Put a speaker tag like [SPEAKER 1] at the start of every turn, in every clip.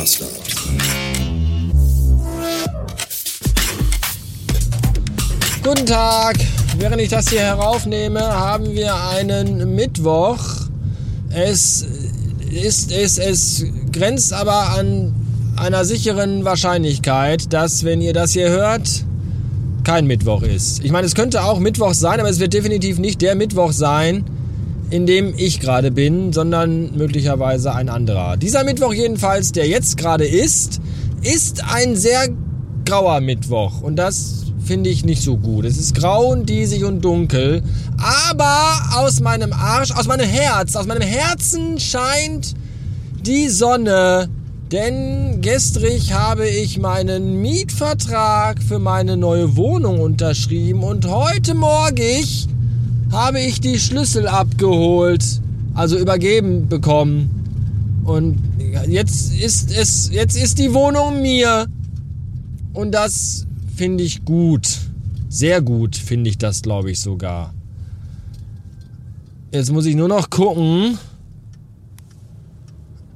[SPEAKER 1] Master.
[SPEAKER 2] Guten Tag. Während ich das hier heraufnehme, haben wir einen Mittwoch. Es ist es es grenzt aber an einer sicheren Wahrscheinlichkeit, dass wenn ihr das hier hört, kein Mittwoch ist. Ich meine, es könnte auch Mittwoch sein, aber es wird definitiv nicht der Mittwoch sein, in dem ich gerade bin, sondern möglicherweise ein anderer. Dieser Mittwoch jedenfalls, der jetzt gerade ist, ist ein sehr grauer Mittwoch und das finde ich nicht so gut. Es ist grau und diesig und dunkel, aber aus meinem Arsch, aus meinem Herz, aus meinem Herzen scheint die Sonne, denn gestrig habe ich meinen Mietvertrag für meine neue Wohnung unterschrieben und heute Morgen habe ich die Schlüssel abgeholt, also übergeben bekommen. Und jetzt ist es, jetzt ist die Wohnung mir. Und das finde ich gut. Sehr gut finde ich das, glaube ich sogar. Jetzt muss ich nur noch gucken,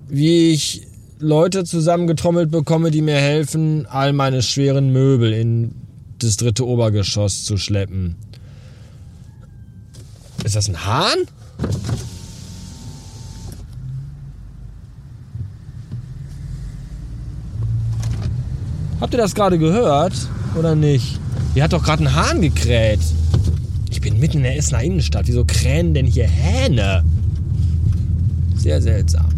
[SPEAKER 2] wie ich Leute zusammengetrommelt bekomme, die mir helfen, all meine schweren Möbel in das dritte Obergeschoss zu schleppen. Ist das ein Hahn? Habt ihr das gerade gehört oder nicht? Hier hat doch gerade ein Hahn gekräht. Ich bin mitten in der Essener Innenstadt. Wieso krähen denn hier Hähne? Sehr seltsam.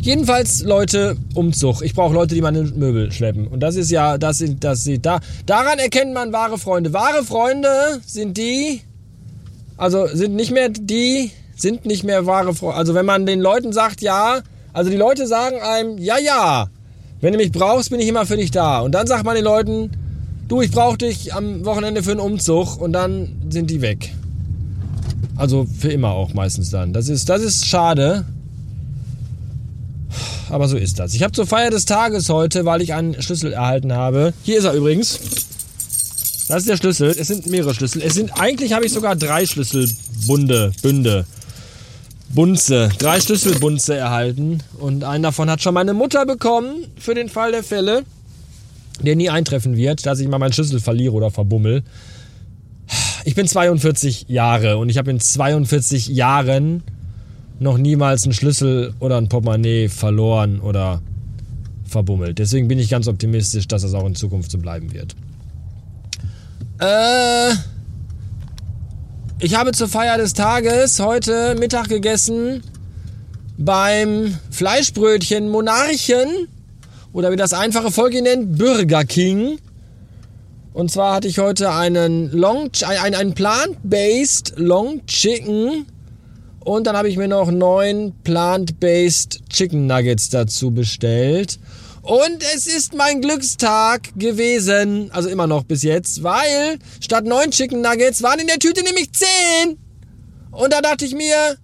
[SPEAKER 2] Jedenfalls Leute, Umzug. Ich brauche Leute, die meine Möbel schleppen. Und das ist ja, das sind, das sind, da, daran erkennt man wahre Freunde. Wahre Freunde sind die, also sind nicht mehr die, sind nicht mehr wahre Freunde. Also wenn man den Leuten sagt, ja, also die Leute sagen einem, ja, ja, wenn du mich brauchst, bin ich immer für dich da. Und dann sagt man den Leuten, du, ich brauche dich am Wochenende für einen Umzug und dann sind die weg. Also für immer auch meistens dann. Das ist, das ist schade. Aber so ist das. Ich habe zur Feier des Tages heute, weil ich einen Schlüssel erhalten habe. Hier ist er übrigens. Das ist der Schlüssel. Es sind mehrere Schlüssel. Es sind eigentlich habe ich sogar drei Schlüsselbunde, Bünde, Bunze, drei Schlüsselbunze erhalten und einen davon hat schon meine Mutter bekommen für den Fall der Fälle, der nie eintreffen wird, dass ich mal meinen Schlüssel verliere oder verbummel. Ich bin 42 Jahre und ich habe in 42 Jahren noch niemals einen Schlüssel oder ein Portemonnaie verloren oder verbummelt. Deswegen bin ich ganz optimistisch, dass das auch in Zukunft so bleiben wird. Äh, ich habe zur Feier des Tages heute Mittag gegessen beim Fleischbrötchen Monarchen oder wie das einfache Volk ihn nennt, Burger King. Und zwar hatte ich heute einen Long, ein, ein Plant-Based Long Chicken und dann habe ich mir noch neun Plant-Based Chicken Nuggets dazu bestellt. Und es ist mein Glückstag gewesen, also immer noch bis jetzt, weil statt neun Chicken Nuggets waren in der Tüte nämlich zehn. Und da dachte ich mir,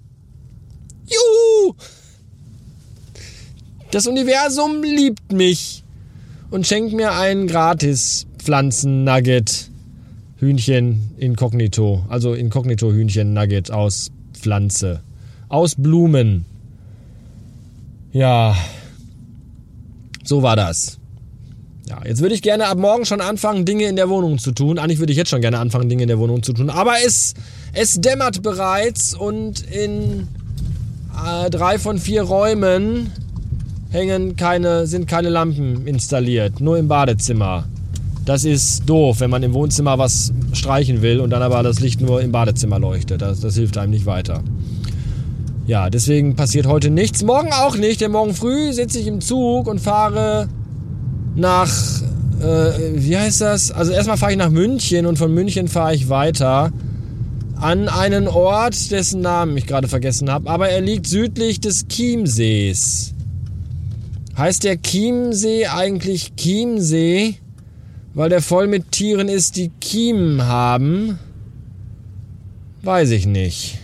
[SPEAKER 2] juhu, das Universum liebt mich und schenkt mir einen gratis Pflanzen-Nugget. Hühnchen inkognito, also inkognito Hühnchen Nugget aus Pflanze. Aus Blumen. Ja. So war das. Ja, jetzt würde ich gerne ab morgen schon anfangen, Dinge in der Wohnung zu tun. Eigentlich würde ich jetzt schon gerne anfangen, Dinge in der Wohnung zu tun. Aber es, es dämmert bereits und in äh, drei von vier Räumen hängen keine, sind keine Lampen installiert. Nur im Badezimmer. Das ist doof, wenn man im Wohnzimmer was streichen will und dann aber das Licht nur im Badezimmer leuchtet. Das, das hilft einem nicht weiter. Ja, deswegen passiert heute nichts. Morgen auch nicht, denn morgen früh sitze ich im Zug und fahre nach, äh, wie heißt das? Also erstmal fahre ich nach München und von München fahre ich weiter an einen Ort, dessen Namen ich gerade vergessen habe, aber er liegt südlich des Chiemsees. Heißt der Chiemsee eigentlich Chiemsee? weil der voll mit Tieren ist, die Kiemen haben? Weiß ich nicht.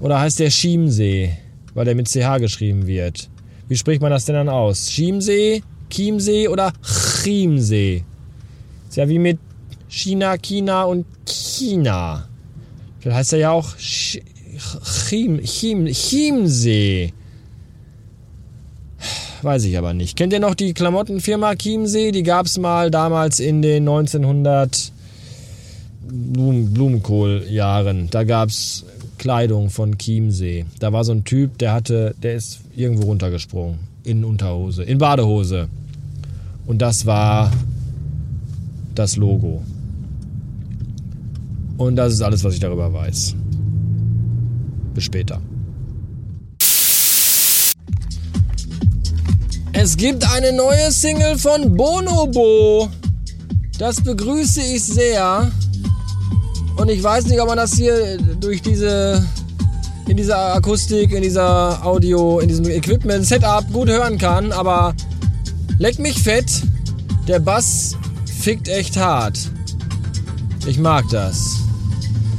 [SPEAKER 2] Oder heißt der Chiemsee, weil der mit CH geschrieben wird? Wie spricht man das denn dann aus? Chiemsee, Chiemsee oder Chiemsee? Ist ja wie mit China, China und China. Vielleicht heißt er ja auch Chiem, Chiem, Chiemsee. weiß ich aber nicht. Kennt ihr noch die Klamottenfirma Chiemsee? Die gab es mal damals in den 1900 Blumen, Blumenkohljahren. Da gab es Kleidung von Chiemsee. Da war so ein Typ, der hatte, der ist irgendwo runtergesprungen. In Unterhose, in Badehose. Und das war das Logo. Und das ist alles, was ich darüber weiß. Bis später. Es gibt eine neue Single von Bonobo. Das begrüße ich sehr. Und ich weiß nicht, ob man das hier durch diese in dieser Akustik, in dieser Audio, in diesem Equipment, Setup gut hören kann, aber leck mich fett. Der Bass fickt echt hart. Ich mag das.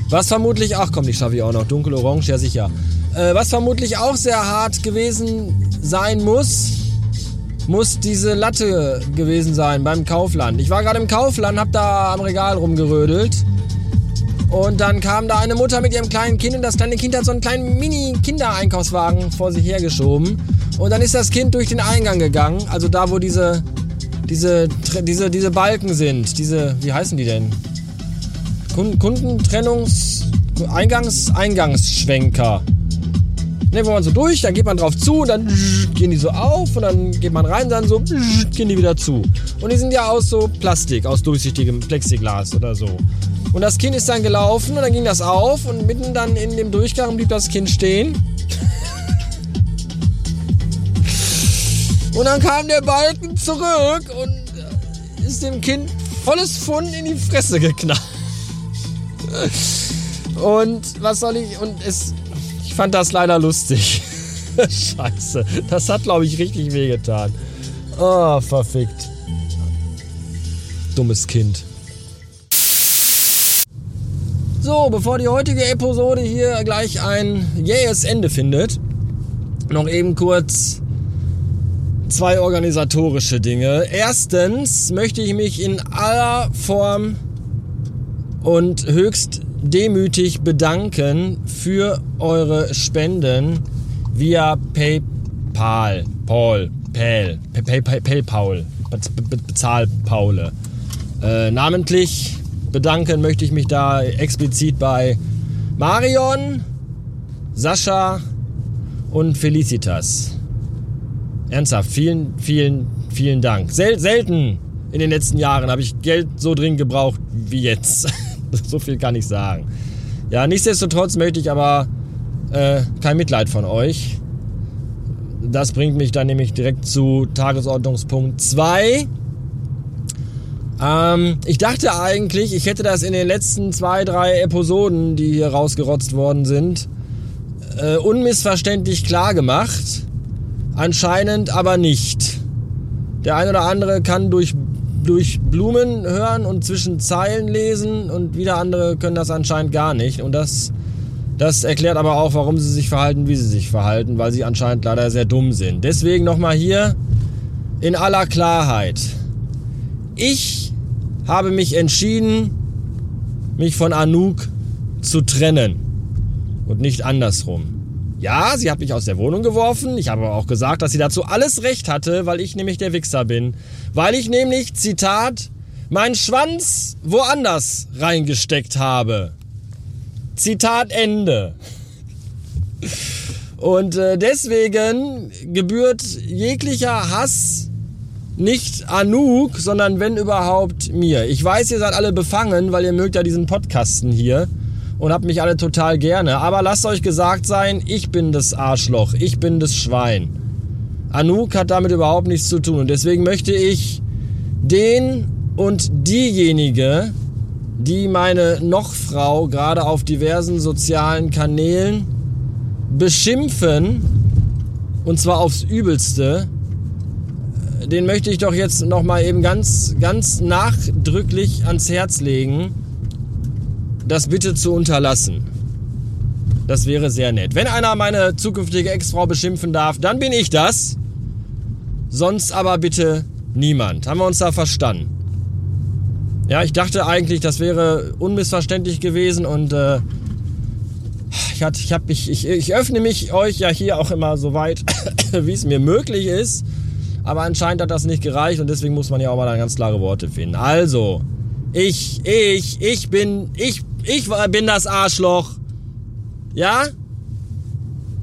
[SPEAKER 2] Was vermutlich, ach komm, die schaffe ich auch noch. Dunkel Orange, ja sicher. Äh, was vermutlich auch sehr hart gewesen sein muss, muss diese Latte gewesen sein beim Kaufland. Ich war gerade im Kaufland, hab da am Regal rumgerödelt. Und dann kam da eine Mutter mit ihrem kleinen Kind und das kleine Kind hat so einen kleinen Mini-Kindereinkaufswagen vor sich hergeschoben. Und dann ist das Kind durch den Eingang gegangen, also da, wo diese, diese, diese, diese Balken sind. Diese, wie heißen die denn? Kundentrennungs... Eingangs... Eingangsschwenker. Ne, wo man so durch, dann geht man drauf zu dann gehen die so auf und dann geht man rein dann so gehen die wieder zu. Und die sind ja aus so Plastik, aus durchsichtigem Plexiglas oder so. Und das Kind ist dann gelaufen und dann ging das auf und mitten dann in dem Durchgang blieb das Kind stehen. Und dann kam der Balken zurück und ist dem Kind volles Pfund in die Fresse geknallt. Und was soll ich. Und es. Ich fand das leider lustig. Scheiße. Das hat, glaube ich, richtig wehgetan. Oh, verfickt. Dummes Kind. So, bevor die heutige Episode hier gleich ein jähes Ende findet, noch eben kurz zwei organisatorische Dinge. Erstens möchte ich mich in aller Form und höchst demütig bedanken für eure Spenden via PayPal, Paul, Pal, PayPal, Bezahlpaule. Äh, namentlich bedanken möchte ich mich da explizit bei Marion, Sascha und Felicitas. Ernsthaft, vielen, vielen, vielen Dank. Sel selten in den letzten Jahren habe ich Geld so dringend gebraucht wie jetzt. so viel kann ich sagen. Ja, nichtsdestotrotz möchte ich aber äh, kein Mitleid von euch. Das bringt mich dann nämlich direkt zu Tagesordnungspunkt 2. Ähm, ich dachte eigentlich, ich hätte das in den letzten zwei, drei Episoden, die hier rausgerotzt worden sind, äh, unmissverständlich klar gemacht. Anscheinend aber nicht. Der ein oder andere kann durch, durch Blumen hören und zwischen Zeilen lesen und wieder andere können das anscheinend gar nicht. Und das, das erklärt aber auch, warum sie sich verhalten, wie sie sich verhalten, weil sie anscheinend leider sehr dumm sind. Deswegen nochmal hier in aller Klarheit. Ich habe mich entschieden, mich von Anouk zu trennen und nicht andersrum. Ja, sie hat mich aus der Wohnung geworfen. Ich habe aber auch gesagt, dass sie dazu alles Recht hatte, weil ich nämlich der Wichser bin. Weil ich nämlich, Zitat, meinen Schwanz woanders reingesteckt habe. Zitat Ende. Und äh, deswegen gebührt jeglicher Hass nicht Anouk, sondern wenn überhaupt mir. Ich weiß, ihr seid alle befangen, weil ihr mögt ja diesen Podcasten hier und habt mich alle total gerne. Aber lasst euch gesagt sein, ich bin das Arschloch, ich bin das Schwein. Anouk hat damit überhaupt nichts zu tun. Und deswegen möchte ich den und diejenige, die meine Nochfrau gerade auf diversen sozialen Kanälen beschimpfen, und zwar aufs Übelste, den möchte ich doch jetzt noch mal eben ganz, ganz nachdrücklich ans Herz legen, das bitte zu unterlassen. Das wäre sehr nett. Wenn einer meine zukünftige Ex-Frau beschimpfen darf, dann bin ich das. Sonst aber bitte niemand. Haben wir uns da verstanden? Ja, ich dachte eigentlich, das wäre unmissverständlich gewesen und äh, ich, ich, hab, ich, ich, ich öffne mich euch ja hier auch immer so weit, wie es mir möglich ist. Aber anscheinend hat das nicht gereicht und deswegen muss man ja auch mal ganz klare Worte finden. Also, ich, ich, ich bin, ich, ich bin das Arschloch. Ja?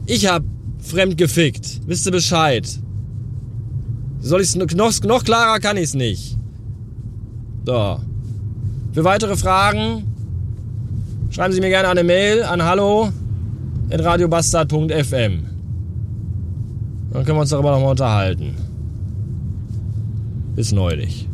[SPEAKER 2] Ich hab fremd gefickt. Wisst ihr Bescheid? Soll ich's noch, noch klarer kann ich's nicht. So. Für weitere Fragen schreiben Sie mir gerne eine Mail an hallo radiobastard.fm. Dann können wir uns darüber nochmal unterhalten. Bis neulich.